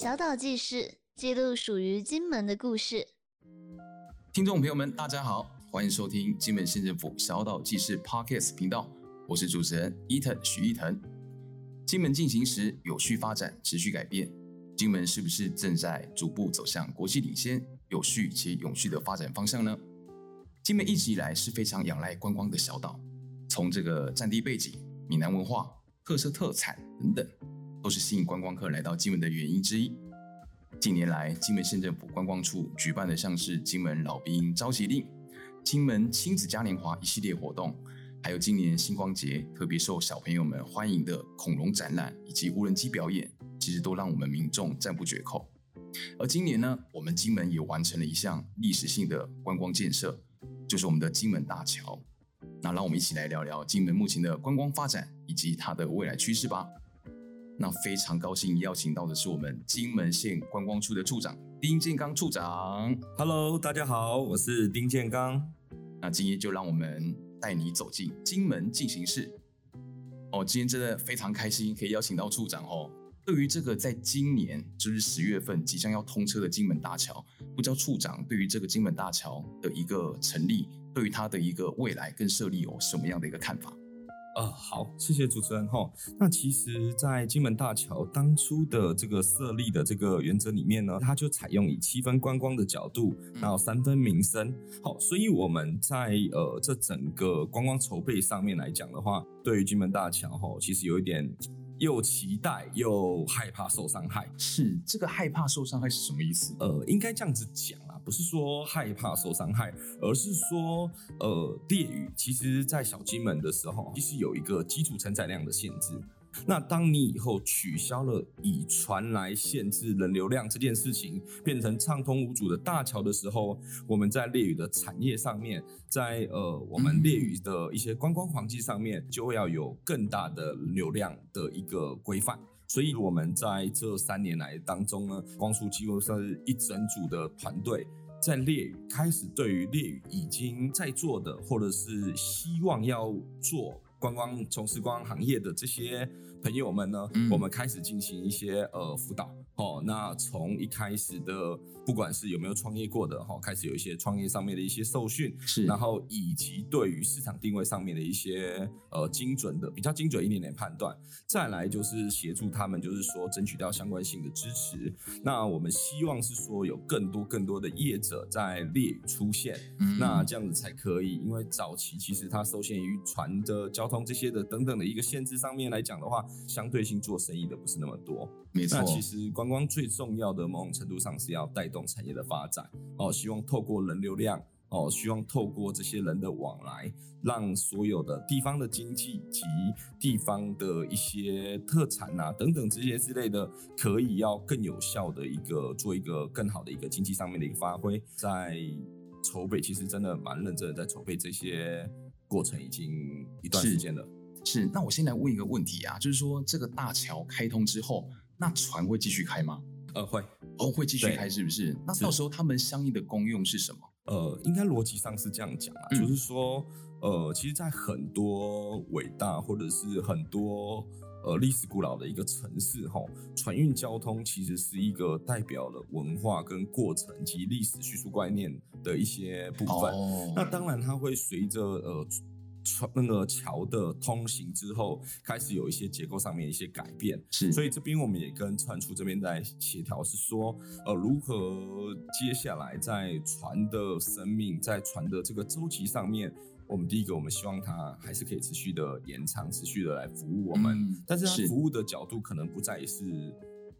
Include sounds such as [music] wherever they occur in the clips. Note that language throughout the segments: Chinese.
小岛记事记录属于金门的故事。听众朋友们，大家好，欢迎收听金门县政府小岛记事 Podcast 频道，我是主持人伊藤许翼腾。金门进行时，有序发展，持续改变。金门是不是正在逐步走向国际领先、有序且永续的发展方向呢？金门一直以来是非常仰赖观光的小岛，从这个战地背景、闽南文化、特色特产等等，都是吸引观光客来到金门的原因之一。近年来，金门县政府观光处举办的像是金门老兵召集令、金门亲子嘉年华一系列活动，还有今年星光节特别受小朋友们欢迎的恐龙展览以及无人机表演，其实都让我们民众赞不绝口。而今年呢，我们金门也完成了一项历史性的观光建设，就是我们的金门大桥。那让我们一起来聊聊金门目前的观光发展以及它的未来趋势吧。那非常高兴邀请到的是我们金门县观光处的处长丁建刚处长。Hello，大家好，我是丁建刚。那今天就让我们带你走进金门进行式。哦，今天真的非常开心，可以邀请到处长哦。对于这个在今年就是十月份即将要通车的金门大桥，不知道处长对于这个金门大桥的一个成立，对于它的一个未来跟设立有什么样的一个看法？呃，好，谢谢主持人哈。那其实，在金门大桥当初的这个设立的这个原则里面呢，它就采用以七分观光的角度，然后三分民生。好，所以我们在呃这整个观光筹备上面来讲的话，对于金门大桥哈，其实有一点。又期待又害怕受伤害，是这个害怕受伤害是什么意思？呃，应该这样子讲啊，不是说害怕受伤害，而是说，呃，烈屿其实在小金门的时候，其实有一个基础承载量的限制。那当你以后取消了以船来限制人流量这件事情，变成畅通无阻的大桥的时候，我们在烈屿的产业上面，在呃我们烈屿的一些观光环境上面，就会要有更大的流量的一个规范。所以我们在这三年来当中呢，光速几乎是一整组的团队，在猎语开始对于猎语已经在做的，或者是希望要做。观光从事观光行业的这些朋友们呢，嗯、我们开始进行一些呃辅导。哦，那从一开始的，不管是有没有创业过的哈，开始有一些创业上面的一些受训，是，然后以及对于市场定位上面的一些呃精准的比较精准一点点判断，再来就是协助他们，就是说争取到相关性的支持。那我们希望是说有更多更多的业者在列屿出现，嗯、那这样子才可以，因为早期其实它受限于船的交通这些的等等的一个限制上面来讲的话，相对性做生意的不是那么多。没错，那其实光光最重要的某种程度上是要带动产业的发展哦，希望透过人流量哦，希望透过这些人的往来，让所有的地方的经济及地方的一些特产啊等等这些之类的，可以要更有效的一个做一个更好的一个经济上面的一个发挥。在筹备，其实真的蛮认真的在筹备这些过程，已经一段时间了。是，是，那我先来问一个问题啊，就是说这个大桥开通之后，那船会继续开吗？呃，会哦，会继续开，是不是？那到时候他们相应的功用是什么？呃，应该逻辑上是这样讲啊，嗯、就是说，呃，其实，在很多伟大或者是很多呃历史古老的一个城市，哈，船运交通其实是一个代表了文化跟过程及历史叙述观念的一些部分。哦、那当然，它会随着呃。船那个桥的通行之后，开始有一些结构上面一些改变，是，所以这边我们也跟船处这边在协调，是说，呃，如何接下来在船的生命，在船的这个周期上面，我们第一个，我们希望它还是可以持续的延长，持续的来服务我们，嗯、但是它服务的角度可能不再是，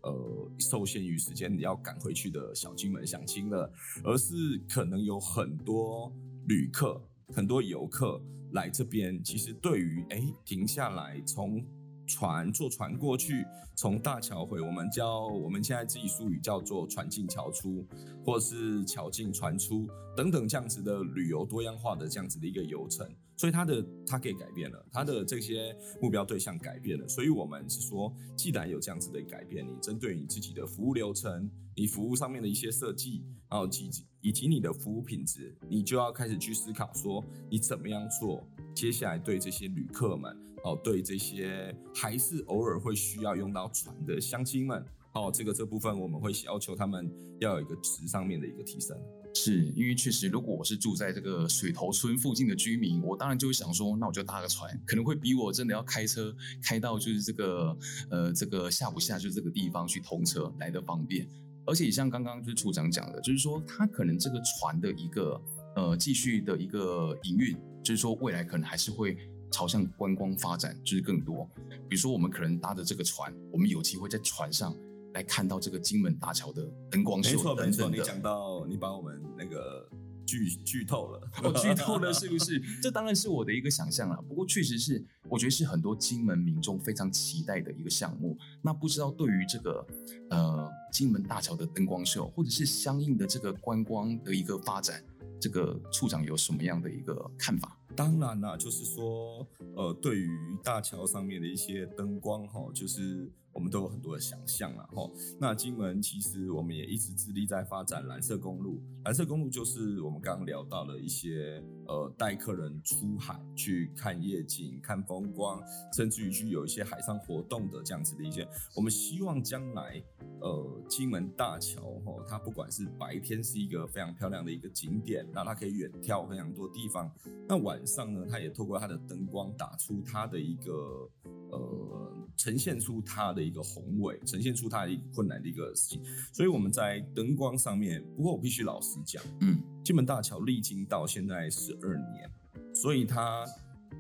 呃，受限于时间你要赶回去的小金门相亲了，而是可能有很多旅客。很多游客来这边，其实对于哎停下来，从船坐船过去，从大桥回，我们叫我们现在自己术语叫做船进桥出，或是桥进船出等等这样子的旅游多样化的这样子的一个游程。所以它的它给改变了，它的这些目标对象改变了，所以我们是说，既然有这样子的改变，你针对你自己的服务流程，你服务上面的一些设计，然后以及以及你的服务品质，你就要开始去思考说，你怎么样做，接下来对这些旅客们，哦，对这些还是偶尔会需要用到船的乡亲们，哦，这个这部分我们会要求他们要有一个值上面的一个提升。是因为确实，如果我是住在这个水头村附近的居民，我当然就会想说，那我就搭个船，可能会比我真的要开车开到就是这个呃这个下不下就这个地方去通车来得方便。而且像刚刚就是处长讲的，就是说他可能这个船的一个呃继续的一个营运，就是说未来可能还是会朝向观光发展，就是更多。比如说我们可能搭着这个船，我们有机会在船上。来看到这个金门大桥的灯光秀等等，没错没错，你讲到你把我们那个剧剧透了，我 [laughs] 剧透了 [laughs] 是不是？这当然是我的一个想象了。不过确实是，我觉得是很多金门民众非常期待的一个项目。那不知道对于这个呃金门大桥的灯光秀，或者是相应的这个观光的一个发展，这个处长有什么样的一个看法？当然啦，就是说呃，对于大桥上面的一些灯光哈，就是。我们都有很多的想象啊，吼。那金门其实我们也一直致力在发展蓝色公路。蓝色公路就是我们刚刚聊到了一些呃，带客人出海去看夜景、看风光，甚至于去有一些海上活动的这样子的一些。我们希望将来呃，金门大桥吼，它不管是白天是一个非常漂亮的一个景点，那它可以远眺非常多地方。那晚上呢，它也透过它的灯光打出它的一个呃。呈现出它的一个宏伟，呈现出它的一个困难的一个事情，所以我们在灯光上面。不过我必须老实讲，嗯，金门大桥历经到现在十二年，所以它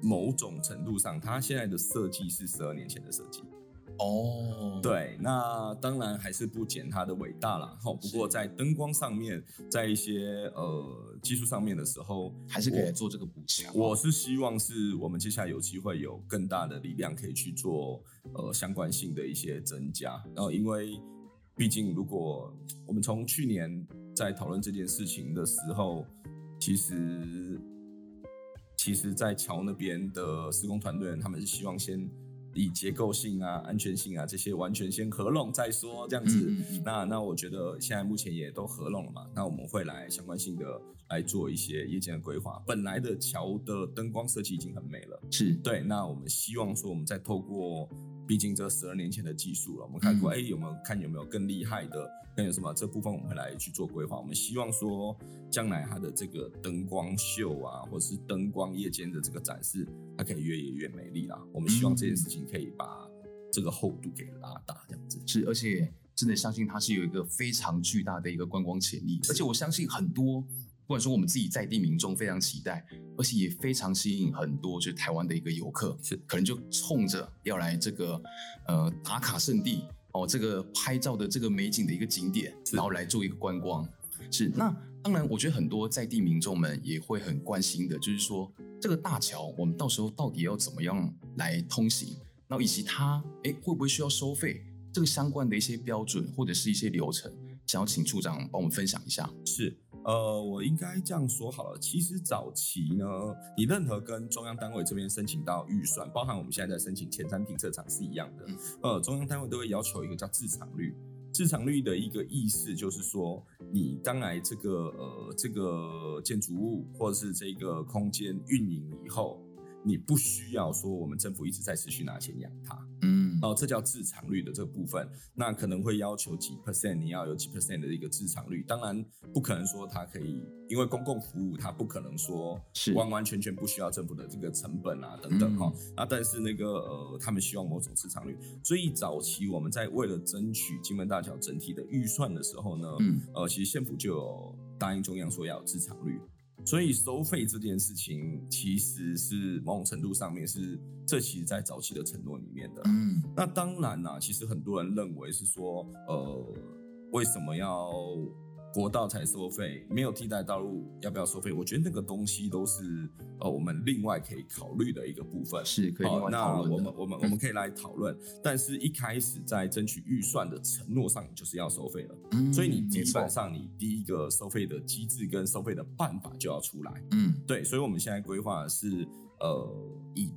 某种程度上，它现在的设计是十二年前的设计。哦，oh. 对，那当然还是不减它的伟大啦。好，不过在灯光上面，在一些呃技术上面的时候，还是可以做这个补强。我是希望是我们接下来有机会有更大的力量可以去做呃相关性的一些增加。然后，因为毕竟如果我们从去年在讨论这件事情的时候，其实其实，在桥那边的施工团队他们是希望先。以结构性啊、安全性啊这些完全先合拢再说，这样子。嗯嗯、那那我觉得现在目前也都合拢了嘛。那我们会来相关性的来做一些夜间的规划。本来的桥的灯光设计已经很美了，是对。那我们希望说，我们再透过，毕竟这十二年前的技术了，我们看过，哎、嗯欸，有没有看有没有更厉害的？更有什么？这部分我们会来去做规划。我们希望说，将来它的这个灯光秀啊，或者是灯光夜间的这个展示，它可以越演越美丽啦。我们希望这件事情可以把这个厚度给拉大，这样子。是，而且真的相信它是有一个非常巨大的一个观光潜力。而且我相信很多，不管说我们自己在地民众非常期待，而且也非常吸引很多就是台湾的一个游客，是可能就冲着要来这个呃打卡圣地。哦，这个拍照的这个美景的一个景点，然后来做一个观光，是那当然，我觉得很多在地民众们也会很关心的，就是说这个大桥我们到时候到底要怎么样来通行，然后以及它诶会不会需要收费，这个相关的一些标准或者是一些流程，想要请处长帮我们分享一下。是。呃，我应该这样说好了。其实早期呢，你任何跟中央单位这边申请到预算，包含我们现在在申请前瞻停车场是一样的。呃，中央单位都会要求一个叫自偿率。自偿率的一个意思就是说，你当来这个呃这个建筑物或者是这个空间运营以后，你不需要说我们政府一直在持续拿钱养它。哦，这叫自偿率的这个部分，那可能会要求几 percent，你要有几 percent 的一个自偿率。当然，不可能说它可以，因为公共服务它不可能说是完完全全不需要政府的这个成本啊等等哈。嗯、啊，但是那个呃，他们希望某种自偿率。所以早期我们在为了争取金门大桥整体的预算的时候呢，嗯，呃，其实县府就有答应中央说要有自偿率。所以收费这件事情，其实是某种程度上面是这其实在早期的承诺里面的。嗯，那当然啦，其实很多人认为是说，呃，为什么要？国道才收费，没有替代道路，要不要收费？我觉得那个东西都是呃，我们另外可以考虑的一个部分，是可以。那我们我们我们可以来讨论，嗯、但是一开始在争取预算的承诺上，就是要收费了。嗯，所以你基本上你第一个收费的机制跟收费的办法就要出来。嗯，对，所以我们现在规划是呃，以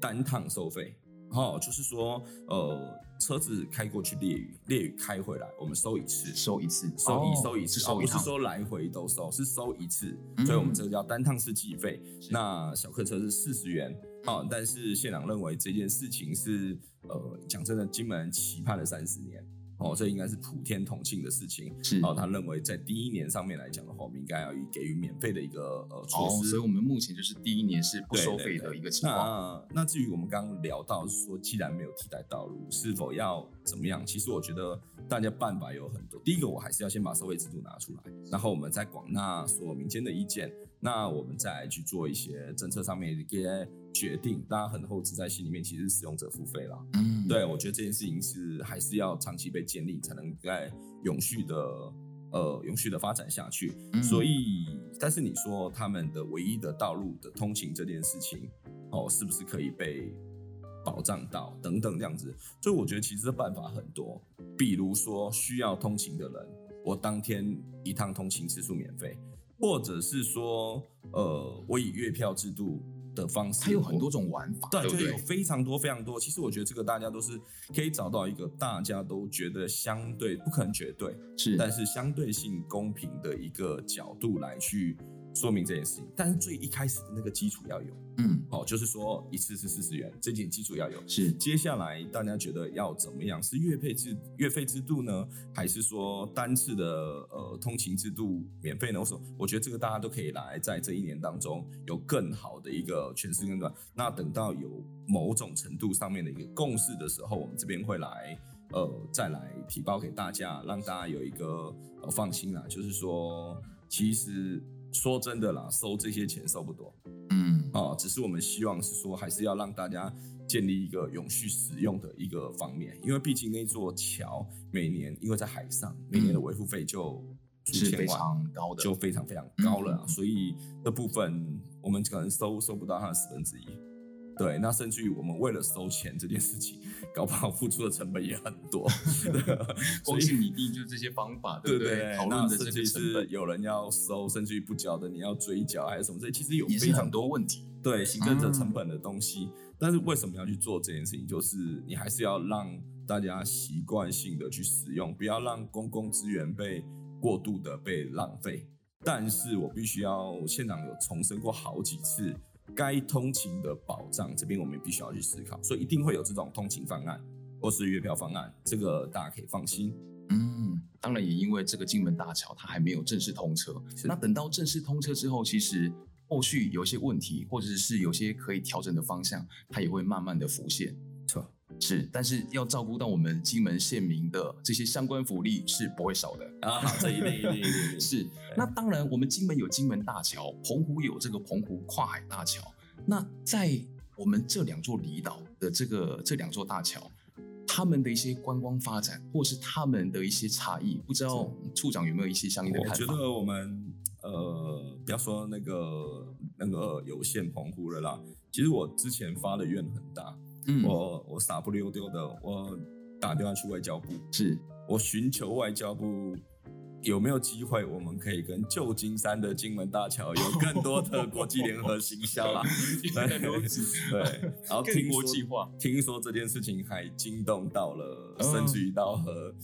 单趟收费。哦，就是说，呃，车子开过去猎屿，猎屿开回来，我们收一次，收一次，收一收一次，哦，不是说来回都收，是收一次，嗯、所以我们这个叫单趟式计费。那小客车是四十元，好，但是县长认为这件事情是，呃，讲真的，金门期盼了三十年。哦，这应该是普天同庆的事情。是哦，他认为在第一年上面来讲的话，我们应该要给予免费的一个呃措施。哦，所以我们目前就是第一年是不收费的一个情况。那那至于我们刚刚聊到是说，既然没有替代道路，是否要怎么样？其实我觉得大家办法有很多。第一个，我还是要先把收费制度拿出来，然后我们再广纳所有民间的意见，那我们再来去做一些政策上面的一些决定。大家很后置在心里面，其实是使用者付费了。嗯，对，我觉得这件事情是还是要长期被建立，才能在永续的呃永续的发展下去。嗯、所以，但是你说他们的唯一的道路的通勤这件事情，哦，是不是可以被？保障到等等这样子，所以我觉得其实办法很多，比如说需要通勤的人，我当天一趟通勤次数免费，或者是说，呃，我以月票制度的方式，它有很多种玩法，对，就有非常多非常多。其实我觉得这个大家都是可以找到一个大家都觉得相对不可能绝对是，但是相对性公平的一个角度来去。说明这件事情，但是最一开始的那个基础要有，嗯，哦，就是说一次是四十元，这件基础要有。是，接下来大家觉得要怎么样？是月费制月费制度呢，还是说单次的呃通勤制度免费呢？我说，我觉得这个大家都可以来在这一年当中有更好的一个诠释跟断。那等到有某种程度上面的一个共识的时候，我们这边会来呃再来提报给大家，让大家有一个呃放心啦。就是说，其实。说真的啦，收这些钱收不多，嗯，啊，只是我们希望是说，还是要让大家建立一个永续使用的一个方面，因为毕竟那座桥每年因为在海上，每年的维护费就是非常高的，就非常非常高了，嗯，所以这部分我们可能收收不到它的十分之一。对，那甚至于我们为了收钱这件事情，搞不好付出的成本也很多。[laughs] 光是拟定就这些方法，对不对？讨论的这些成本，有人要收，甚至于不缴的，你要追缴还是什么？这其实有非常多问题。对，行政的成本的东西，嗯。但是为什么要去做这件事情？就是你还是要让大家习惯性的去使用，不要让公共资源被过度的被浪费。但是我必须要现场有重申过好几次。该通勤的保障，这边我们必须要去思考，所以一定会有这种通勤方案或是月票方案，这个大家可以放心。嗯，当然也因为这个金门大桥它还没有正式通车，那等到正式通车之后，其实后续有些问题或者是有些可以调整的方向，它也会慢慢的浮现。错。是，但是要照顾到我们金门县民的这些相关福利是不会少的啊。这一类一类一类 [laughs] 是。那当然，我们金门有金门大桥，澎湖有这个澎湖跨海大桥。那在我们这两座离岛的这个这两座大桥，他们的一些观光发展，或是他们的一些差异，不知道处长有没有一些相应的看法？我觉得我们呃，不要说那个那个有限澎湖了啦。其实我之前发的愿很大。嗯，我我傻不溜丢的，我打电话去外交部，是我寻求外交部有没有机会，我们可以跟旧金山的金门大桥有更多的国际联合行销啦。[laughs] 对，[laughs] 对，然后听说听说这件事情还惊动到了，嗯、甚至于到和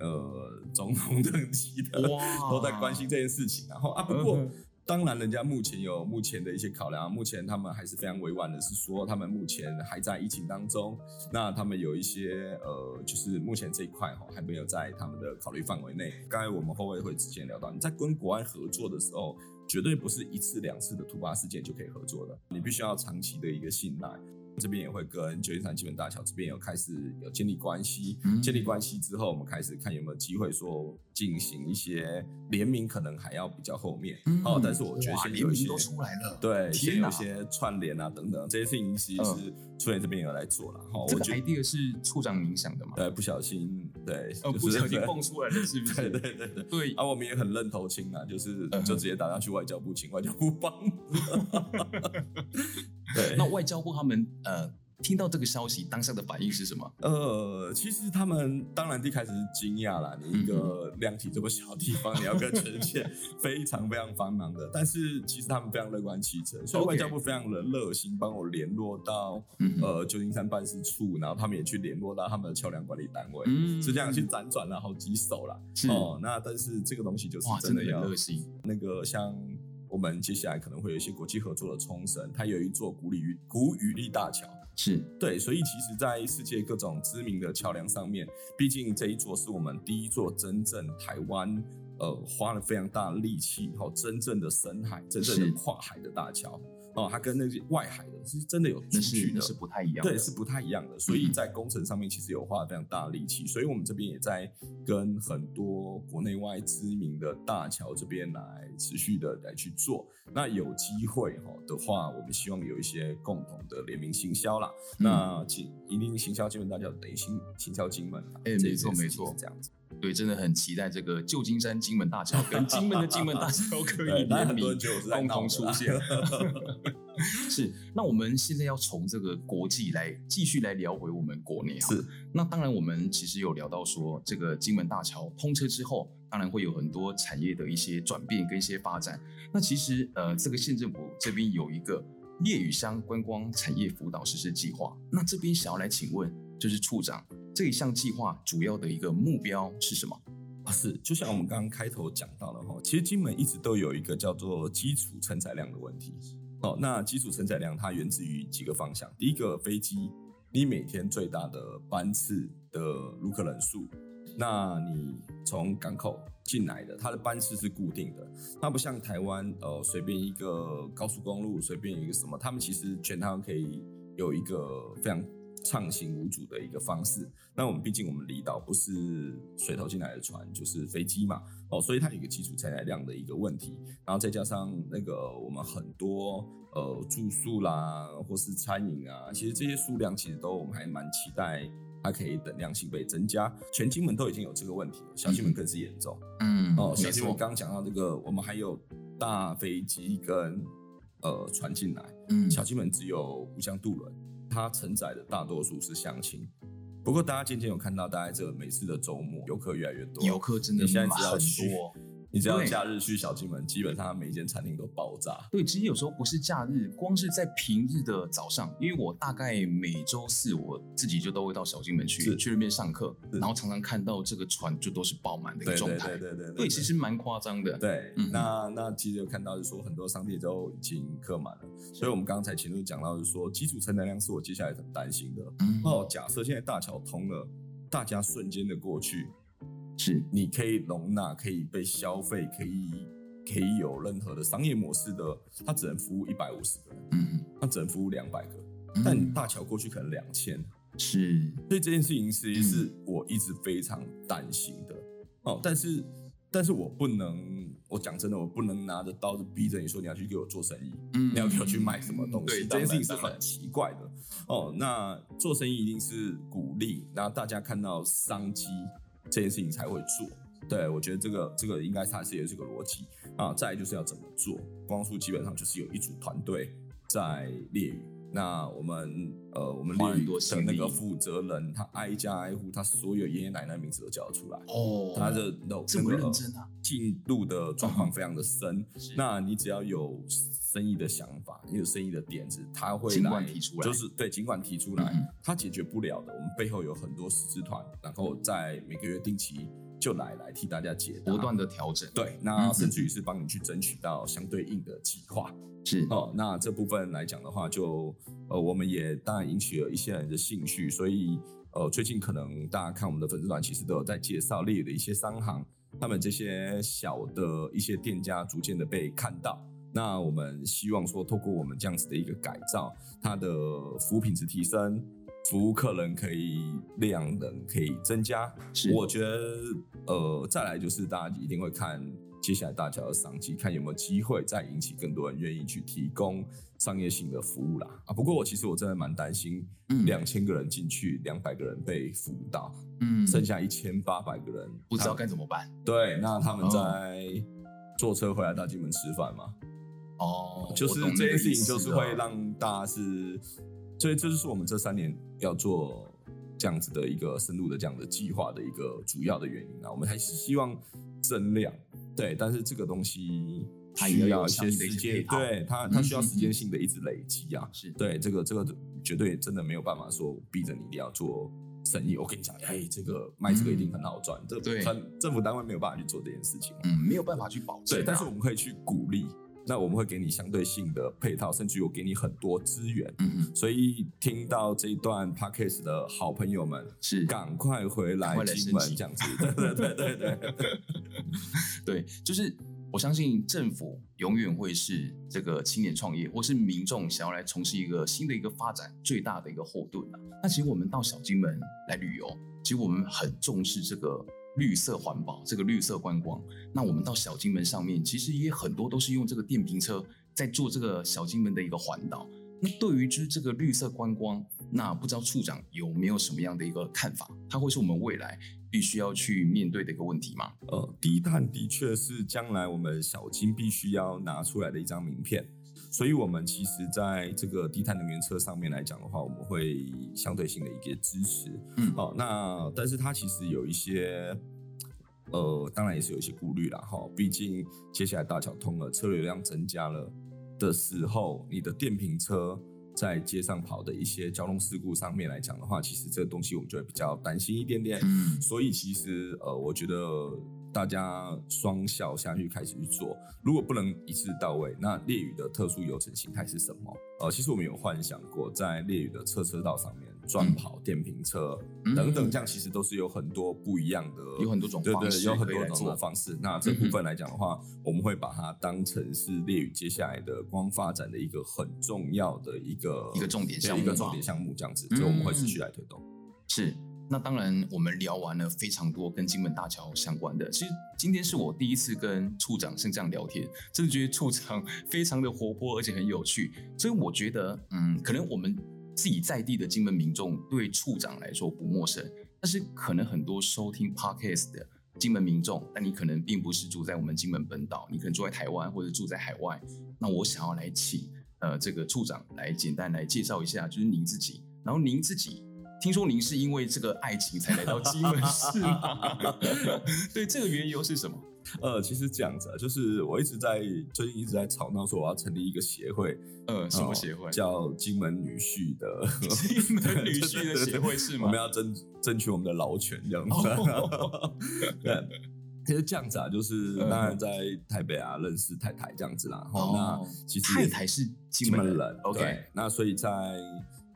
呃总统等级的都在关心这件事情。然后啊，不过。嗯当然，人家目前有目前的一些考量，目前他们还是非常委婉的，是说他们目前还在疫情当中，那他们有一些呃，就是目前这一块哈还没有在他们的考虑范围内。刚才我们后卫会之前聊到，你在跟国外合作的时候，绝对不是一次两次的突发事件就可以合作的，你必须要长期的一个信赖。这边也会跟旧金山基本大桥这边有开始有建立关系，嗯、建立关系之后，我们开始看有没有机会说进行一些联名，可能还要比较后面。嗯、哦，但是我觉得现在有一些都出来了，对，先有一些串联啊等等这些事情，其实是处理这边有来做了。哈、嗯，这个 idea 是处长您想的吗？对，不小心，对，哦，不小心蹦出来的，是不是？[laughs] 对对对对，对。啊，我们也很认头亲啊，就是就直接打上去外交部，请外交部帮。[laughs] 对，那外交部他们呃。听到这个消息，当下的反应是什么？呃，其实他们当然一开始是惊讶啦。你一个量体这么小的地方，嗯、你要跟全世界非常非常繁忙的，但是其实他们非常乐观其成，所以外交部非常的热心，帮我联络到、嗯、呃旧金山办事处，然后他们也去联络到他们的桥梁管理单位，嗯，是这样去辗转了好几手了。哦，那但是这个东西就是真的要。那个像我们接下来可能会有一些国际合作的冲绳，它有一座古里古雨立大桥。是对，所以其实，在世界各种知名的桥梁上面，毕竟这一座是我们第一座真正台湾呃花了非常大的力气，然后真正的深海、真正的跨海的大桥。哦，它跟那些外海的是真的有出去的，是不太一样的，对，是不太一样的。所以在工程上面其实有花了非常大的力气，所以我们这边也在跟很多国内外知名的大桥这边来持续的来去做。那有机会哈的话，我们希望有一些共同的联名行销啦。嗯、那金一定行销金门大桥等于行行销金门，哎、欸，没错没错，这样子。对，真的很期待这个旧金山金门大桥跟金门的金门大桥 [laughs] 可以联名共同出现。[laughs] [laughs] 是，那我们现在要从这个国际来继续来聊回我们国内哈。是，那当然我们其实有聊到说，这个金门大桥通车之后，当然会有很多产业的一些转变跟一些发展。那其实呃，这个县政府这边有一个烈屿乡观光产业辅导实施计划。那这边想要来请问，就是处长。这一项计划主要的一个目标是什么？啊，是就像我们刚刚开头讲到的哈，其实金门一直都有一个叫做基础承载量的问题。哦，那基础承载量它源自于几个方向。第一个，飞机你每天最大的班次的旅客人数，那你从港口进来的，它的班次是固定的，它不像台湾，呃，随便一个高速公路，随便一个什么，他们其实全台湾可以有一个非常。畅行无阻的一个方式。那我们毕竟我们离岛不是水头进来的船，就是飞机嘛，哦，所以它有一个基础承载量的一个问题。然后再加上那个我们很多呃住宿啦，或是餐饮啊，其实这些数量其实都我们还蛮期待它可以等量性被增加。全金门都已经有这个问题了，小金门更是严重。嗯，哦，小金门刚刚讲到这个，我们还有大飞机跟呃船进来，嗯，小金门只有湖湘渡轮。它承载的大多数是乡亲，不过大家渐渐有看到，大概这每次的周末游客越来越多，游客真的现在只要很多。你只要假日去小金门，基本上每一间餐厅都爆炸。对，其实有时候不是假日，光是在平日的早上，因为我大概每周四我自己就都会到小金门去，去那边上课，然后常常看到这个船就都是爆满的一个状态。对对对对对，对，其实蛮夸张的。对，嗯、那那其实有看到就是说很多商店都已经客满了，所以我们刚才前面讲到就是说基础承载量是我接下来很担心的。嗯、哦，假设现在大桥通了，大家瞬间的过去。是，你可以容纳，可以被消费，可以可以有任何的商业模式的，它只能服务一百五十个人，嗯，它只能服务两百个，嗯，但你大桥过去可能两千，是，所以这件事情其实是我一直非常担心的，哦，但是但是我不能，我讲真的，我不能拿着刀子逼着你说你要去给我做生意，嗯，你要给我去卖什么东西，对，这件事情是很奇怪的，哦，那做生意一定是鼓励，然后大家看到商机。这件事情才会做，对，我觉得这个这个应该它是也是这个逻辑啊。再就是要怎么做，光速基本上就是有一组团队在列，那我们呃我们烈屿的那个负责人，他挨家挨户，他所有爷爷奶奶名字都叫得出来哦，他的那个进度的状况非常的深，那你只要有生意的想法，你有生意的点子，他会来提出来，就是对，尽管提出来，嗯、他解决不了的，我们背后有很多师资团，然后在每个月定期就来来替大家解答，不断的调整，对，那甚至于是帮你去争取到相对应的计划，是。哦，那这部分来讲的话就，就呃，我们也当然引起了一些人的兴趣，所以呃，最近可能大家看我们的粉丝团，其实都有在介绍烈屿的一些商行。他们这些小的一些店家逐渐的被看到，那我们希望说，透过我们这样子的一个改造，它的服务品质提升，服务客人可以量能可以增加。是，我觉得呃，再来就是大家一定会看接下来大桥的商机，看有没有机会再引起更多人愿意去提供商业性的服务啦。啊，不过我其实我真的蛮担心，两千个人进去，两百个人被服务到。嗯，剩下一千八百个人不知道该怎么办。对，那他们在坐车回来到金门吃饭吗？哦，就是这件事情，就是会让大家是，所以这就是我们这三年要做这样子的一个深入的这样的计划的一个主要的原因啊。我们还是希望增量，对，但是这个东西它需要一些时间，对它它需要时间性的一直累积啊。是对，这个这个绝对真的没有办法说逼着你一定要做。生意，我跟你讲，哎，这个卖这个一定很好赚。这、嗯、政府单位没有办法去做这件事情，嗯，没有办法去保证。对，但是我们可以去鼓励，那我们会给你相对性的配套，甚至于我给你很多资源。嗯嗯，所以听到这一段 podcast 的好朋友们，是赶快回来金门这样子。对对对对对，[laughs] 对，就是我相信政府永远会是这个青年创业或是民众想要来从事一个新的一个发展最大的一个后盾啊。那其实我们到小金门来旅游，其实我们很重视这个。绿色环保，这个绿色观光，那我们到小金门上面，其实也很多都是用这个电瓶车在做这个小金门的一个环岛。那对于就是这个绿色观光，那不知道处长有没有什么样的一个看法？它会是我们未来必须要去面对的一个问题吗？呃，低碳的确是将来我们小金必须要拿出来的一张名片。所以，我们其实在这个低碳能源车上面来讲的话，我们会相对性的一个支持。嗯，好，那但是它其实有一些，呃，当然也是有一些顾虑啦。哈，毕竟接下来大桥通了，车流量增加了的时候，你的电瓶车在街上跑的一些交通事故上面来讲的话，其实这个东西我们就会比较担心一点点。嗯，所以其实呃，我觉得。大家双效下去开始去做，如果不能一次到位，那烈屿的特殊游程形态是什么？呃，其实我们有幻想过，在烈屿的侧车道上面专跑电瓶车、嗯、等等，这样其实都是有很多不一样的，有很多种方式，对对，有很多种的方式。那这部分来讲的话，嗯、我们会把它当成是烈屿接下来的光发展的一个很重要的一个一个重点项目，一个重点项目这样子，所以我们会持续来推动。是。那当然，我们聊完了非常多跟金门大桥相关的。其实今天是我第一次跟处长像这样聊天，真的觉得处长 [laughs] 非常的活泼，而且很有趣。所以我觉得，嗯，可能我们自己在地的金门民众对处长来说不陌生，但是可能很多收听 Podcast 的金门民众，但你可能并不是住在我们金门本岛，你可能住在台湾或者住在海外。那我想要来请呃这个处长来简单来介绍一下，就是您自己，然后您自己。听说您是因为这个爱情才来到金门市吗？[laughs] 对，这个缘由是什么？呃，其实这样子啊，就是我一直在最近一直在吵闹说我要成立一个协会，呃，什么协会？叫金门女婿的金门女婿的协会是吗？[laughs] 我们要争争取我们的劳权这样子。哦、[laughs] 对，其实这样子啊，就是当然在台北啊认识太太这样子啦。哦那其实太太是金门人，门人，OK。那所以在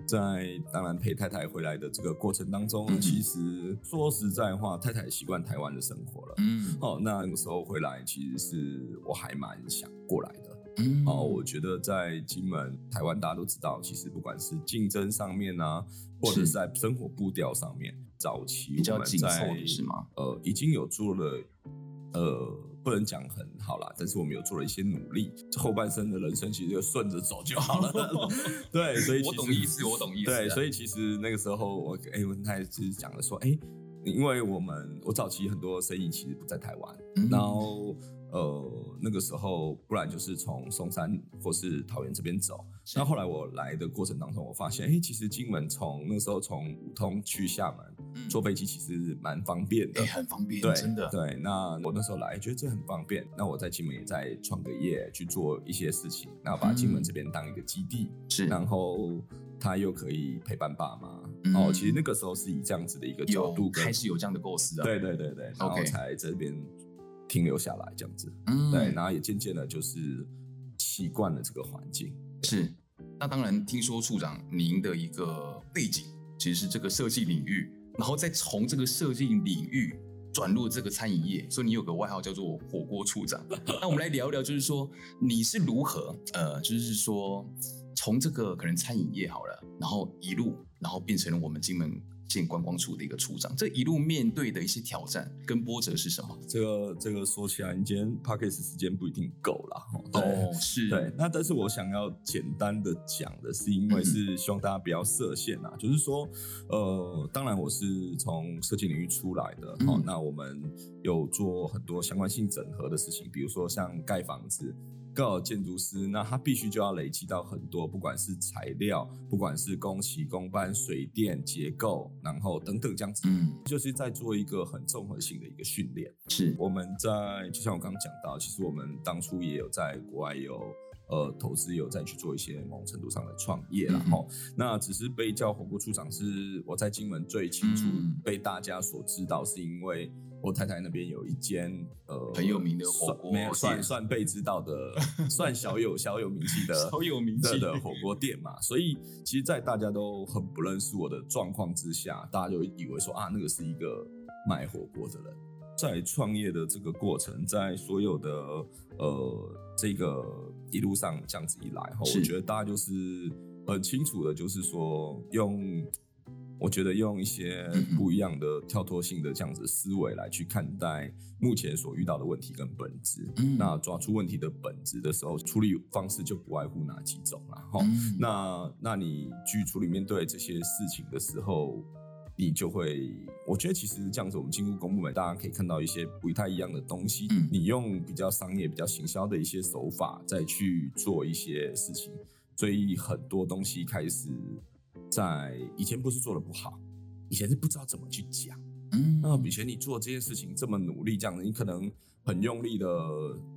在当然陪太太回来的这个过程当中，嗯、其实说实在话，太太习惯台湾的生活了。嗯，哦，那个时候回来，其实是我还蛮想过来的。嗯，哦，我觉得在金门、台湾，大家都知道，其实不管是竞争上面啊，或者是在生活步调上面，早期我们在比较紧凑的是吗？呃，已经有做了，呃。不能讲很好啦，但是我们有做了一些努力。后半生的人生其实就顺着走就好了。[laughs] 对，所以我懂意思，我懂意思。对，所以其实那个时候我哎，文泰其实讲了说，哎，因为我们我早期很多生意其实不在台湾，嗯、然后呃那个时候不然就是从松山或是桃园这边走。那后来我来的过程当中，我发现，哎，其实金门从那个时候从五通去厦门。坐飞机其实蛮方便的，欸，很方便，对，真的。对，那我那时候来觉得这很方便。那我在金门也在创个业，去做一些事情，然后把金门这边当一个基地，是，嗯，然后他又可以陪伴爸妈。嗯、哦，其实那个时候是以这样子的一个角度开始有这样的构思啊。对对对对，然后才这边停留下来这样子。嗯，对，然后也渐渐的就是习惯了这个环境。是，那当然听说处长您的一个背景其实是这个设计领域。然后再从这个设计领域转入这个餐饮业，所以你有个外号叫做“火锅处长”。那我们来聊一聊，就是说你是如何呃，就是说从这个可能餐饮业好了，然后一路，然后变成了我们金门。建观光处的一个处长，这一路面对的一些挑战跟波折是什么？这个这个说起来，你今天 p a c k a g e 时间不一定够了。哦，是对。那但是我想要简单的讲的是，因为是希望大家不要设限啊，嗯、就是说，呃，当然我是从设计领域出来的，好、嗯，那我们有做很多相关性整合的事情，比如说像盖房子。告建筑师，那他必须就要累积到很多，不管是材料，不管是工期、工班、水电结构，然后等等这样子，嗯，就是在做一个很综合性的一个训练。是我们在，就像我刚刚讲到，其实我们当初也有在国外有呃投资，有再去做一些某种程度上的创业，然后、嗯、那只是被叫火锅处长，是我在金门最清楚被大家所知道，是因为。我太太那边有一间呃很有名的火锅，没有算算被知道的，[laughs] 算小有小有名气的 [laughs] 小有名气的火锅店嘛。所以其实，在大家都很不认识我的状况之下，大家就以为说啊，那个是一个卖火锅的人。在创业的这个过程，在所有的呃这个一路上这样子一来，我觉得大家就是很清楚的，就是说用。我觉得用一些不一样的跳脱性的这样子思维来去看待目前所遇到的问题跟本质，嗯，那抓出问题的本质的时候，处理方式就不外乎哪几种了哈。那那你去处理面对这些事情的时候，你就会，我觉得其实这样子，我们进入公部门，大家可以看到一些不太一样的东西。你用比较商业、比较行销的一些手法再去做一些事情，所以很多东西开始。在以前不是做的不好，以前是不知道怎么去讲。嗯，那以前你做这件事情这么努力，这样子，你可能很用力的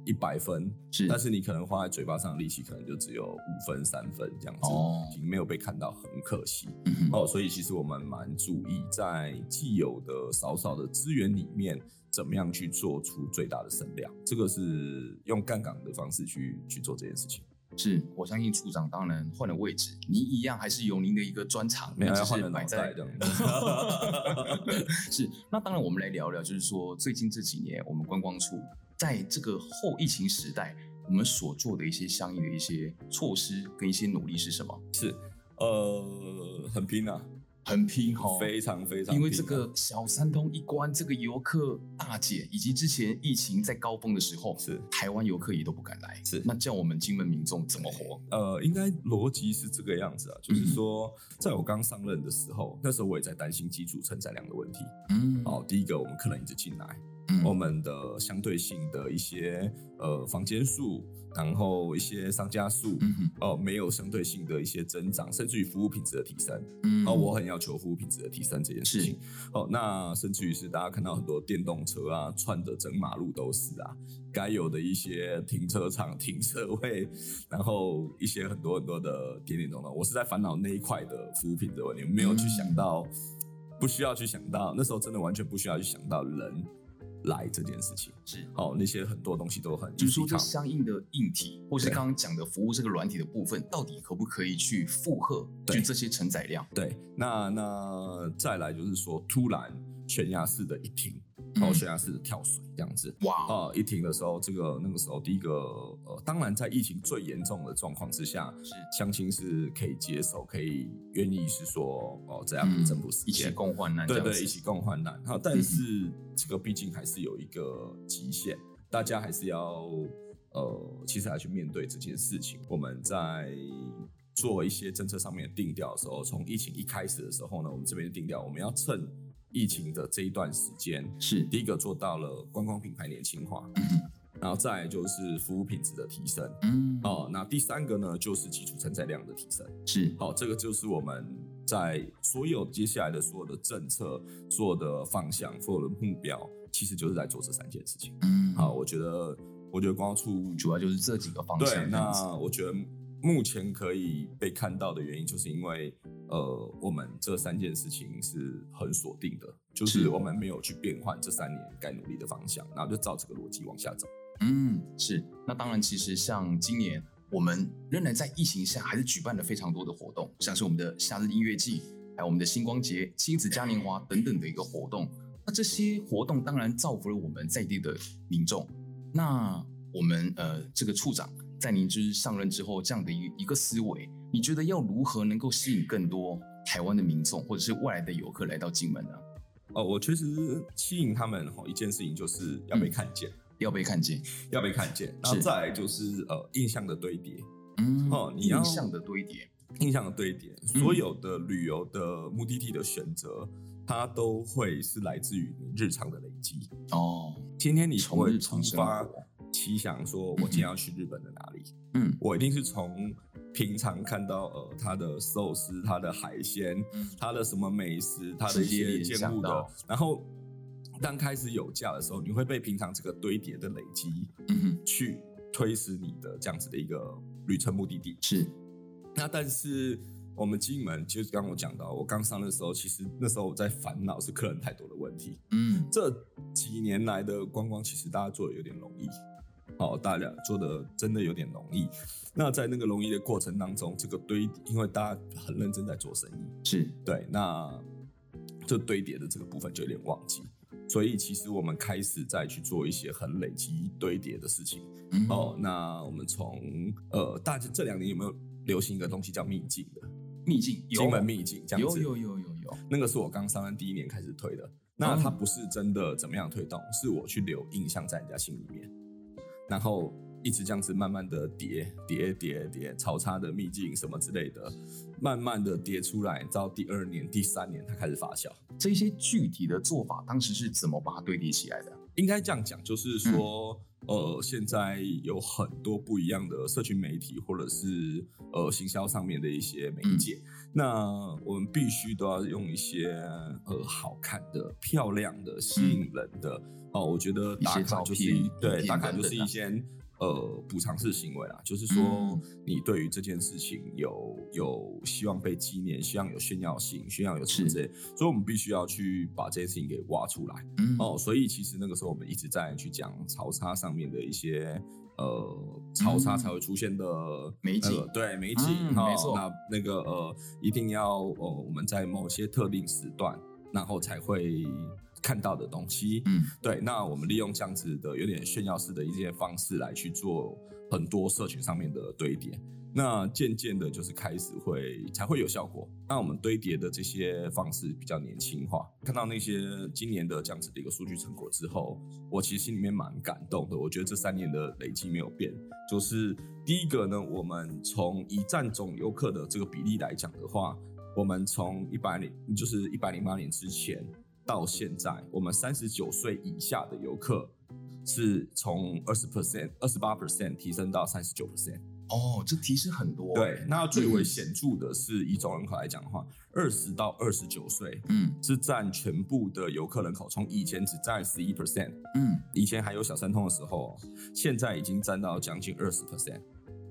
一百分，是，但是你可能花在嘴巴上的力气可能就只有五分、三分这样子，哦，已经没有被看到，很可惜。嗯、哦，所以其实我们蛮注意在既有的少少的资源里面，怎么样去做出最大的声量，这个是用杠杆的方式去去做这件事情。是我相信处长当然换了位置，你一样还是有您的一个专长，没有换了脑袋的。[laughs] 是，那当然我们来聊聊，就是说最近这几年我们观光处在这个后疫情时代，我们所做的一些相应的一些措施跟一些努力是什么？是，呃，很拼啊。很拼哈，非常非常，因为这个小三通一关，这个游客大减，以及之前疫情在高峰的时候，是。台湾游客也都不敢来，是。那叫我们金门民众怎么活？呃，应该逻辑是这个样子啊，就是说，在我刚上任的时候，那时候我也在担心基础承载量的问题。嗯，好，第一个我们客人一直进来。嗯、我们的相对性的一些呃房间数，然后一些商家数，哦、没有相对性的一些增长，甚至于服务品质的提升，嗯，哦，我很要求服务品质的提升这件事情，哦，那甚至于是大家看到很多电动车啊，串的整马路都是啊，该有的一些停车场停车位，然后一些很多很多的点点东东，我是在烦恼那一块的服务品质问题，没有去想到，嗯、不需要去想到，那时候真的完全不需要去想到人。来这件事情是哦，那些很多东西都很，就是说这相应的硬体，或是刚刚讲的服务这个软体的部分，到底可不可以去负荷就这些承载量？对，那那再来就是说，突然悬崖式的一停。然后悬崖式的跳水这样子，哇啊！一停的时候，这个那个时候，第一个呃，当然在疫情最严重的状况之下，是相亲是可以接受，可以愿意是说哦这样的政府一起共患难，对对，一起共患难。好，但是这个毕竟还是有一个极限，大家还是要呃，其实还去面对这件事情。我们在做一些政策上面的定调的时候，从疫情一开始的时候呢，我们这边定调，我们要趁。疫情的这一段时间，是。第一个做到了观光品牌年轻化，嗯，然后再就是服务品质的提升，嗯，哦，那第三个呢就是基础承载量的提升，是，好，这个就是我们在所有接下来的所有的政策、所有的方向、所有的目标，其实就是在做这三件事情，嗯，好，我觉得，我觉得光处主要就是这几个方向，对，那我觉得。目前可以被看到的原因，就是因为，呃，我们这三件事情是很锁定的，就是我们没有去变换这三年该努力的方向，然后就照这个逻辑往下走。嗯，是。那当然，其实像今年，我们仍然在疫情下，还是举办了非常多的活动，像是我们的夏日音乐季，还有我们的星光节、亲子嘉年华等等的一个活动。那这些活动当然造福了我们在地的民众。那我们呃，这个处长。在您就是上任之后，这样的一一个思维，你觉得要如何能够吸引更多台湾的民众或者是外来的游客来到金门呢？哦，我确实吸引他们一件事情就是要被看见，嗯、要被看见，要被看见。[laughs] 然后再来就是呃印象的堆叠，嗯，哦，你要印象的堆叠，印象的堆叠，所有的旅游的目的地的选择，它都会是来自于你日常的累积。哦，今天你从日常出发。期想说，我今天要去日本的哪里？嗯，我一定是从平常看到呃，它的寿司、它的海鲜、它的什么美食、它的一些建物的。然后，当开始有价的时候，你会被平常这个堆叠的累积，嗯，去推使你的这样子的一个旅程目的地。是。那但是我们金门就是刚刚我讲到，我刚上的时候，其实那时候我在烦恼是客人太多的问题。嗯，这几年来的观光，其实大家做的有点容易，好，大家做的真的有点容易。那在那个容易的过程当中，这个堆，因为大家很认真在做生意，是对，那这堆叠的这个部分就有点忘记。所以其实我们开始再去做一些很累积堆叠的事情。嗯，哦，那我们从呃，大家这两年有没有流行一个东西叫秘境的？秘境，金门秘境这样子，有有有有有，那个是我刚上任第一年开始推的。那它不是真的怎么样推动，是我去留印象在人家心里面，然后一直这样子慢慢的叠叠叠叠，潮差的秘境什么之类的，慢慢的叠出来，到第二年、第三年它开始发酵。这些具体的做法，当时是怎么把它堆叠起来的？应该这样讲，就是说。嗯呃，现在有很多不一样的社群媒体，或者是呃行销上面的一些媒介，嗯、那我们必须都要用一些呃好看的、漂亮的、吸引人的、嗯、哦。我觉得打卡就是对打卡就是一些。呃，补偿式行为啦，就是说你对于这件事情有有希望被纪念，希望有炫耀性，炫耀有存在，所以我们必须要去把这件事情给挖出来。嗯、哦，所以其实那个时候我们一直在去讲潮差上面的一些呃潮差才会出现的美景、呃，对美景，嗯、没错。那那个呃一定要呃我们在某些特定时段，然后才会。看到的东西，嗯，对，那我们利用这样子的有点炫耀式的一些方式来去做很多社群上面的堆叠，那渐渐的就是开始会才会有效果。那我们堆叠的这些方式比较年轻化，看到那些今年的这样子的一个数据成果之后，我其实心里面蛮感动的。我觉得这三年的累积没有变，就是第一个呢，我们从一站总游客的这个比例来讲的话，我们从一百零就是一百零八年之前。到现在，我们三十九岁以下的游客是从二十 percent、二十八 percent 提升到三十九 percent。哦，这提示很多。对，那最为显著的是，以总人口来讲的话，二十到二十九岁，嗯，是占全部的游客人口，从以前只占十一 percent，嗯，以前还有小三通的时候，现在已经占到将近二十 percent。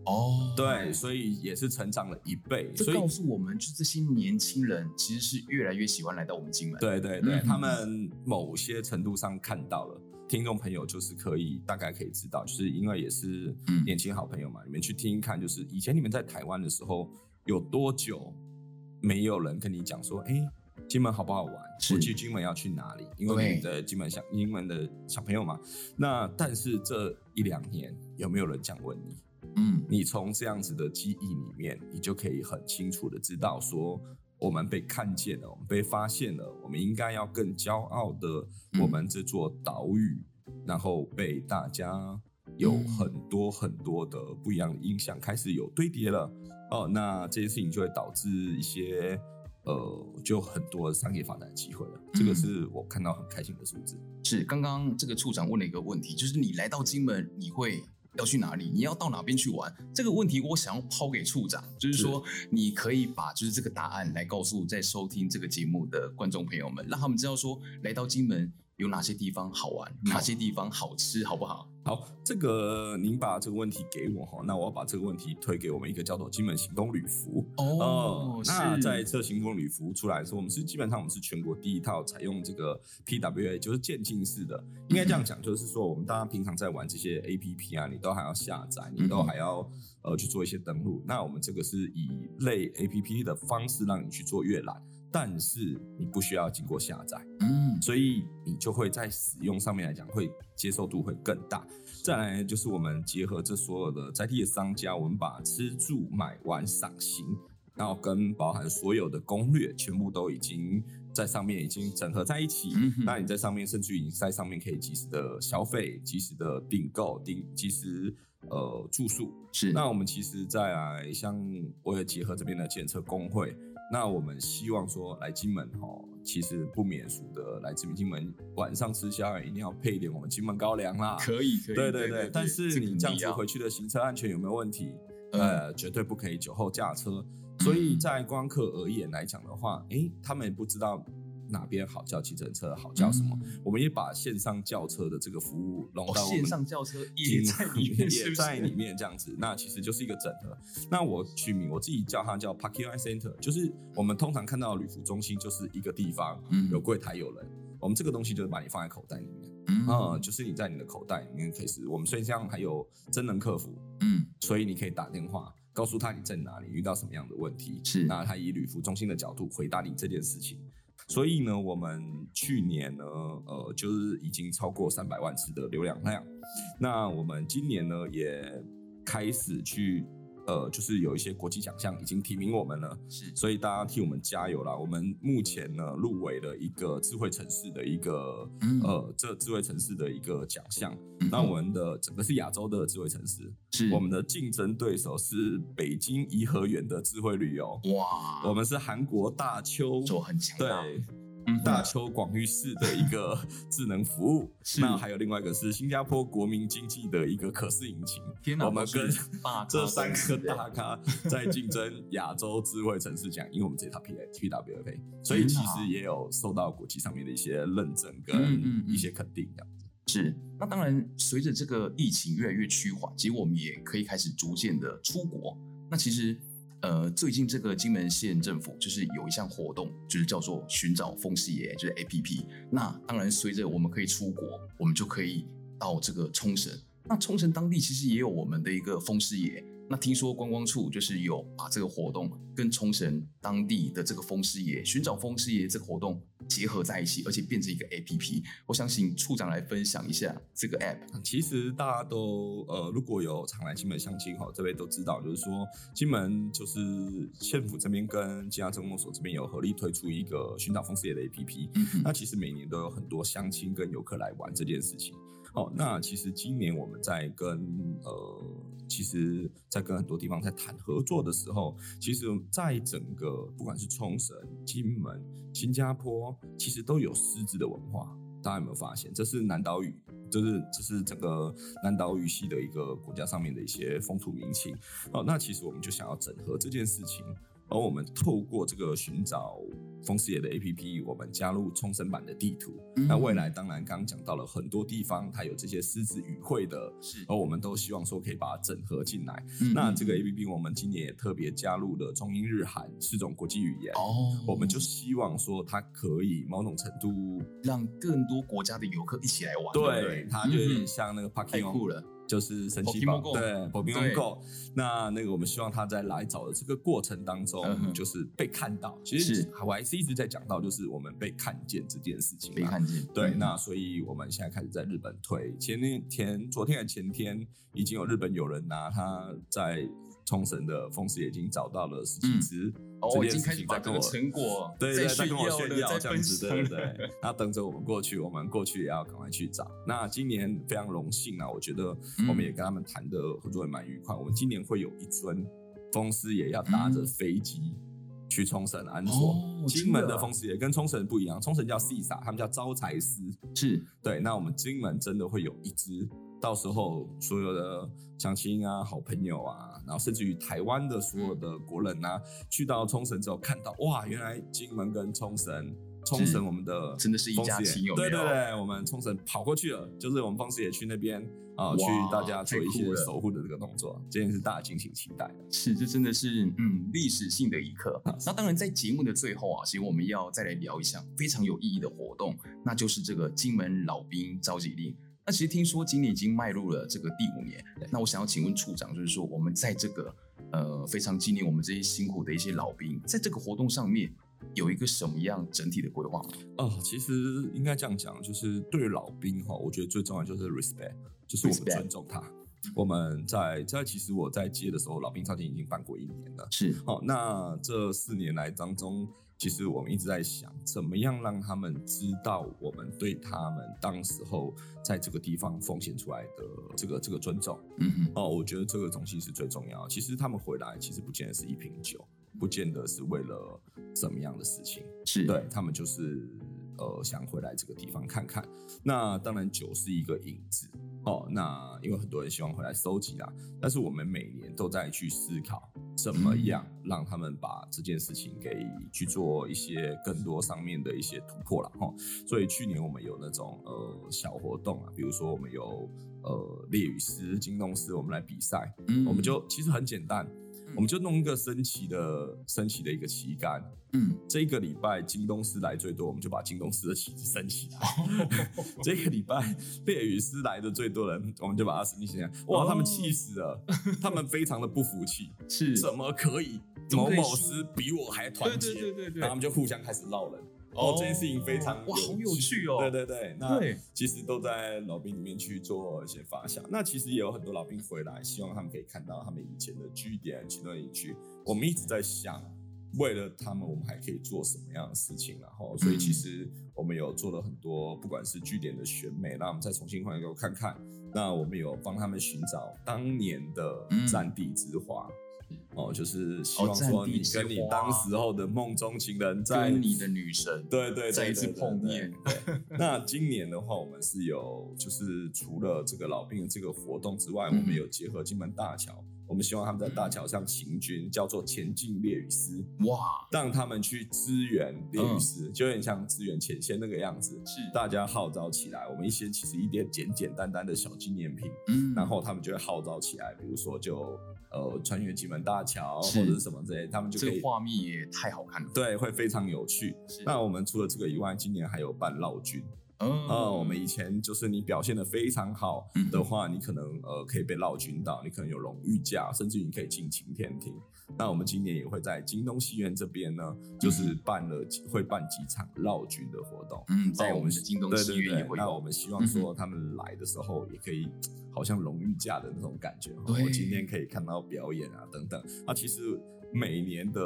哦，对，所以也是成长了一倍。这告诉我们，就这些年轻人其实是越来越喜欢来到我们金门。对对对，嗯、他们某些程度上看到了，听众朋友就是可以大概可以知道，就是因为也是年轻好朋友嘛，嗯、你们去听一看，就是以前你们在台湾的时候，有多久没有人跟你讲说，哎，金门好不好玩？我去金门要去哪里？因为你的金门小金门的小朋友嘛。那但是这一两年有没有人这样问你？嗯，你从这样子的记忆里面，你就可以很清楚的知道说，我们被看见了，我们被发现了，我们应该要更骄傲的，我们这座岛屿，然后被大家有很多很多的不一样的印象开始有堆叠了，哦，那这件事情就会导致一些呃，就很多商业发展的机会了，这个是我看到很开心的数字。是刚刚这个处长问了一个问题，就是你来到金门，你会。要去哪里？你要到哪边去玩？这个问题我想要抛给处长，就是说你可以把就是这个答案来告诉在收听这个节目的观众朋友们，让他们知道说来到金门有哪些地方好玩，哪些地方好吃，好不好？好，这个您把这个问题给我哈，那我要把这个问题推给我们一个叫做金门行动旅服哦。呃、那在这行动旅服出来的时候，我们是基本上我们是全国第一套采用这个 PWA，就是渐进式的。应该这样讲，就是说我们大家平常在玩这些 APP 啊，你都还要下载，你都还要呃去做一些登录。那我们这个是以类 APP 的方式让你去做阅览。但是你不需要经过下载，嗯，所以你就会在使用上面来讲会接受度会更大。再来就是我们结合这所有的在地的商家，我们把吃住买玩赏行，然后跟包含所有的攻略，全部都已经在上面已经整合在一起。嗯哼，那你在上面甚至于你在上面可以及时的消费、及时的订购、订及时呃住宿。是，那我们其实再来像我也结合这边的检测工会。那我们希望说来金门哈，其实不免俗的来自于金门，晚上吃宵夜一定要配一点我们金门高粱啦。可以，可以，对对对。但是你这样子回去的行车安全有没有问题？呃，绝对不可以酒后驾车。所以在观光客而言来讲的话，诶，他们也不知道哪边好叫计程车，好叫什么？嗯、我们也把线上叫车的这个服务融到线上叫车也在里面 [laughs] 是是，也在里面这样子。那其实就是一个整合。那我取名我自己叫它叫 Parking Center，就是我们通常看到的旅服中心就是一个地方，嗯、有柜台有人。我们这个东西就是把你放在口袋里面，嗯，嗯，就是你在你的口袋里面可以是我们所以这样还有真人客服，嗯，所以你可以打电话告诉他你在哪里，遇到什么样的问题，是，那他以旅服中心的角度回答你这件事情。所以呢，我们去年呢，呃，就是已经超过三百万次的流量量。那我们今年呢，也开始去。呃，就是有一些国际奖项已经提名我们了，是，所以大家替我们加油啦！我们目前呢入围了一个智慧城市的一个，嗯、呃，这智慧城市的一个奖项。嗯、那我们的整个是亚洲的智慧城市，是我们的竞争对手是北京颐和园的智慧旅游。哇，我们是韩国大邱，就很强对。嗯、大邱广域市的一个 [laughs] 智能服务，那还有另外一个是新加坡国民经济的一个可视引擎。天哪，我们跟这三个大大咖在竞争亚洲智慧城市奖，因为我们这套 P P W P，[laughs] 所以其实也有受到国际上面的一些认证跟一些肯定这样子。是，那当然随着这个疫情越来越趋缓，其实我们也可以开始逐渐的出国。那其实。呃，最近这个金门县政府就是有一项活动，就是叫做寻找风师爷，就是 APP。那当然，随着我们可以出国，我们就可以到这个冲绳。那冲绳当地其实也有我们的一个风师爷。那听说观光处就是有把这个活动跟冲绳当地的这个风师爷寻找风师爷这个活动结合在一起，而且变成一个 APP。我想请处长来分享一下这个 App。其实大家都呃，如果有常来金门相亲哈，这边都知道，就是说金门就是县府这边跟金家镇公所这边有合力推出一个寻找风师爷的 APP。嗯。那其实每年都有很多相亲跟游客来玩这件事情。哦，那其实今年我们在跟呃，其实，在跟很多地方在谈合作的时候，其实，在整个不管是冲绳、金门、新加坡，其实都有狮子的文化。大家有没有发现？这是南岛语，就是这是整个南岛语系的一个国家上面的一些风土民情。哦，那其实我们就想要整合这件事情。而我们透过这个寻找疯师爷的 APP，我们加入冲绳版的地图。嗯、那未来当然刚刚讲到了很多地方，它有这些狮子语汇的，是。而我们都希望说可以把它整合进来。嗯、那这个 APP 我们今年也特别加入了中英日韩四种国际语言。哦。我们就希望说它可以某种程度让更多国家的游客一起来玩。对，对对它就有点像那个 Parking。太酷了。就是神奇宝，对，Pokemon Go。那那个我们希望他在来找的这个过程当中，就是被看到。其实我还是一直在讲到，就是我们被看见这件事情。被看见。对，那所以我们现在开始在日本推。前天前昨天还前天，已经有日本友人拿他在冲绳的风师爷已经找到了十几只。哦，已经开始把这个成果 [laughs] 对对，在跟我炫耀这样子，对 [laughs] 对。那等着我们过去，我们过去也要赶快去找。那今年非常荣幸啊，我觉得我们也跟他们谈的合作也蛮愉快。我们今年会有一尊风师爷要搭着飞机去冲绳安坐。金门的风师爷跟冲绳不一样，冲绳叫 SISA，他们叫招财师。是对。那我们金门真的会有一只。到时候所有的乡亲啊、好朋友啊，然后甚至于台湾的所有的国人啊，去到冲绳之后看到，哇，原来金门跟冲绳，冲绳我们的真的是一家亲，友？对对对，我们冲绳跑过去了，就是我们方师爷去那边啊，呃、去大家做一些守护的这个动作，这件事大家敬请期待。是，这真的是嗯历史性的一刻。那当然，在节目的最后啊，其实我们要再来聊一项非常有意义的活动，那就是这个金门老兵召集令。那其实听说今年已经迈入了这个第五年，那我想要请问处长，就是说我们在这个呃非常纪念我们这些辛苦的一些老兵，在这个活动上面有一个什么样整体的规划吗？哦，其实应该这样讲，就是对老兵哈，我觉得最重要就是 respect，就是我们尊重他。我们在在其实我在接的时候，老兵召集已经办过一年了，是。好，那这四年来当中。其实我们一直在想，怎么样让他们知道我们对他们当时候在这个地方奉献出来的这个这个尊重。嗯哼，哦，我觉得这个东西是最重要的。其实他们回来，其实不见得是一瓶酒，不见得是为了什么样的事情，是对他们就是呃想回来这个地方看看。那当然酒是一个引子。哦，那因为很多人希望回来收集啦，但是我们每年都在去思考怎么样让他们把这件事情给去做一些更多上面的一些突破了哈。所以去年我们有那种呃小活动啊，比如说我们有呃猎语师、京东师，我们来比赛，嗯，我们就其实很简单。我们就弄一个升旗的升旗的一个旗杆，嗯，这个礼拜京东师来最多，我们就把京东师的旗子升起来。[laughs] 这个礼拜猎语师来的最多人，我们就把它升起来。哇，他们气死了，他们非常的不服气，是怎么可以某某师比我还团结？对对对对对，然后他们就互相开始闹人。哦，这件事情非常哇，好有趣哦！对对对，那其实都在老兵里面去做一些发想。那其实也有很多老兵回来，希望他们可以看到他们以前的据点、其中的营区。我们一直在想，为了他们，我们还可以做什么样的事情？然后，所以其实我们有做了很多，不管是据点的选美，那我们再重新换一个我看看。那我们有帮他们寻找当年的战地之花。哦，就是希望说你跟你当时候的梦中情人，在你的女神，对对，再一次碰面。那今年的话，我们是有，就是除了这个老兵的这个活动之外，我们有结合金门大桥，我们希望他们在大桥上行军，叫做前进猎语师，哇，让他们去支援猎语师，就有点像支援前线那个样子。是，大家号召起来，我们一些其实一点简简单单的小纪念品，嗯，然后他们就会号召起来，比如说就。呃，穿越金门大桥或者是什么之类，他们就可以。这个画面也太好看了。对，会非常有趣。那我们除了这个以外，今年还有办绕军。嗯、呃，我们以前就是你表现的非常好的话，嗯、你可能呃可以被绕军到，你可能有荣誉假，甚至于你可以进晴天庭。那我们今年也会在京东戏院这边呢，就是办了会办几场绕军的活动。嗯，在我们的京东戏院也会。那我们希望说他们来的时候也可以。好像荣誉假的那种感觉，对我今天可以看到表演啊等等。那其实每年的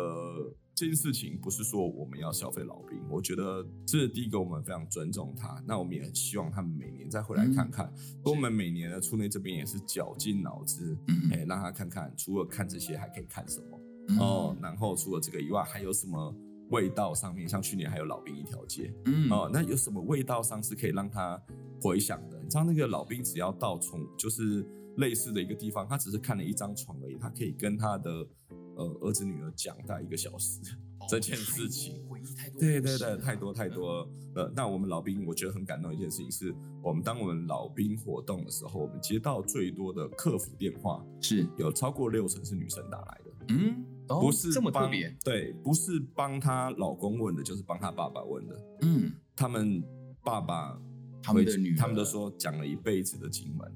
这件事情，不是说我们要消费老兵，我觉得这是第一个，我们非常尊重他。那我们也很希望他们每年再回来看看。嗯、我们每年的出内这边也是绞尽脑汁，嗯、欸，让他看看，除了看这些还可以看什么、嗯、哦。然后除了这个以外，还有什么味道上面，像去年还有老兵一条街，嗯哦，那有什么味道上是可以让他回想的？你知道那个老兵只要到从就是类似的一个地方，他只是看了一张床而已，他可以跟他的呃儿子女儿讲大概一个小时、哦、这件事情。回忆太多，对对对，太多太多了。呃，那我们老兵我觉得很感动一件事情是，我们当我们老兵活动的时候，我们接到最多的客服电话是有超过六成是女生打来的。嗯，哦、不是这么特别。对，不是帮她老公问的，就是帮她爸爸问的。嗯，他们爸爸。他们的女，他们都说讲了一辈子的经文，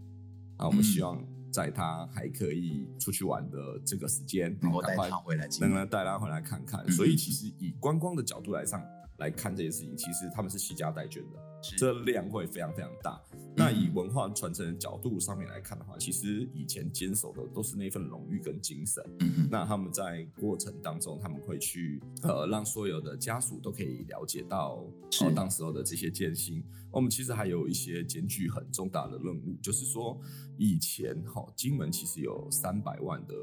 啊，我们希望在他还可以出去玩的这个时间，然后带他回来，能够带他回来看看。所以其实以观光的角度来上来看这些事情，其实他们是携家带眷的。这量会非常非常大。那以文化传承的角度上面来看的话，其实以前坚守的都是那份荣誉跟精神。那他们在过程当中，他们会去呃让所有的家属都可以了解到呃当时候的这些艰辛。我们其实还有一些艰巨很重大的任务，就是说以前哈金门其实有三百万的，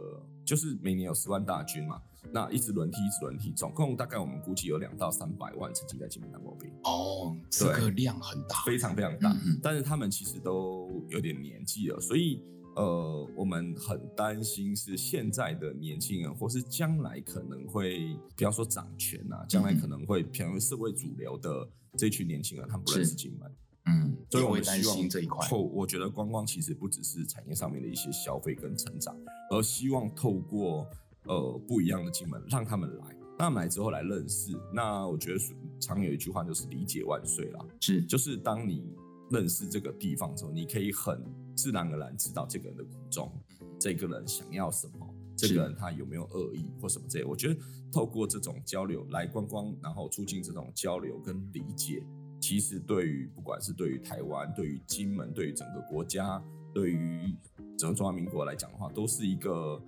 就是每年有十万大军嘛。那一直轮替，一直轮替，总共大概我们估计有两到三百万曾经在金门当过兵。哦，这个量很大，非常非常大。嗯、但是他们其实都有点年纪了，所以呃，我们很担心是现在的年轻人，或是将来可能会，不要说掌权啊，将来可能会成为社会主流的这群年轻人，他们不认识金门。嗯，所以我们希望这一块。透，我觉得观光其实不只是产业上面的一些消费跟成长，而希望透过。呃，不一样的金门，让他们来，让他们来之后来认识。那我觉得常有一句话就是“理解万岁”啦，是，就是当你认识这个地方之后，你可以很自然而然知道这个人的苦衷，这个人想要什么，这个人他有没有恶意或什么之类。我觉得透过这种交流来观光，然后促进这种交流跟理解，其实对于不管是对于台湾、对于金门、对于整个国家、对于整个中华民国来讲的话，都是一个。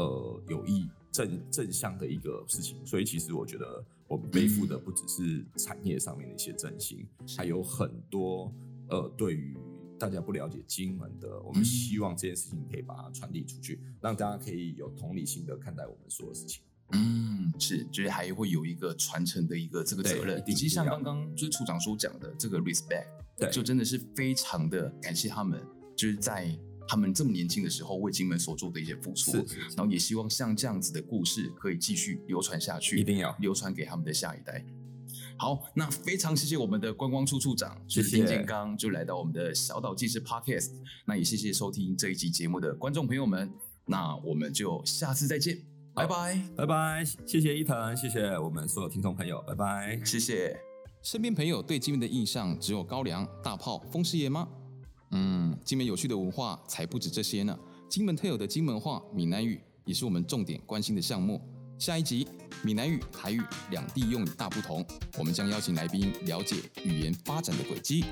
呃，有益正正向的一个事情，所以其实我觉得我们背负的不只是产业上面的一些振兴，嗯、还有很多呃，对于大家不了解金门的，我们希望这件事情可以把它传递出去，嗯、让大家可以有同理心的看待我们所有事情。嗯，是，就是还会有一个传承的一个这个责任，以及像刚刚就是处长所讲的这个 respect，对，就真的是非常的感谢他们。就是在他们这么年轻的时候为金门所做的一些付出，然后也希望像这样子的故事可以继续流传下去，一定要流传给他们的下一代。好，那非常谢谢我们的观光处处长，谢谢就是丁建刚，就来到我们的小岛纪事 Podcast。那也谢谢收听这一集节目的观众朋友们，那我们就下次再见，拜拜，拜拜，谢谢伊藤，谢谢我们所有听众朋友，拜拜，谢谢。身边朋友对金门的印象只有高粱、大炮、风师爷吗？嗯，金门有趣的文化才不止这些呢。金门特有的金门话、闽南语也是我们重点关心的项目。下一集，闽南语、台语两地用语大不同，我们将邀请来宾了解语言发展的轨迹。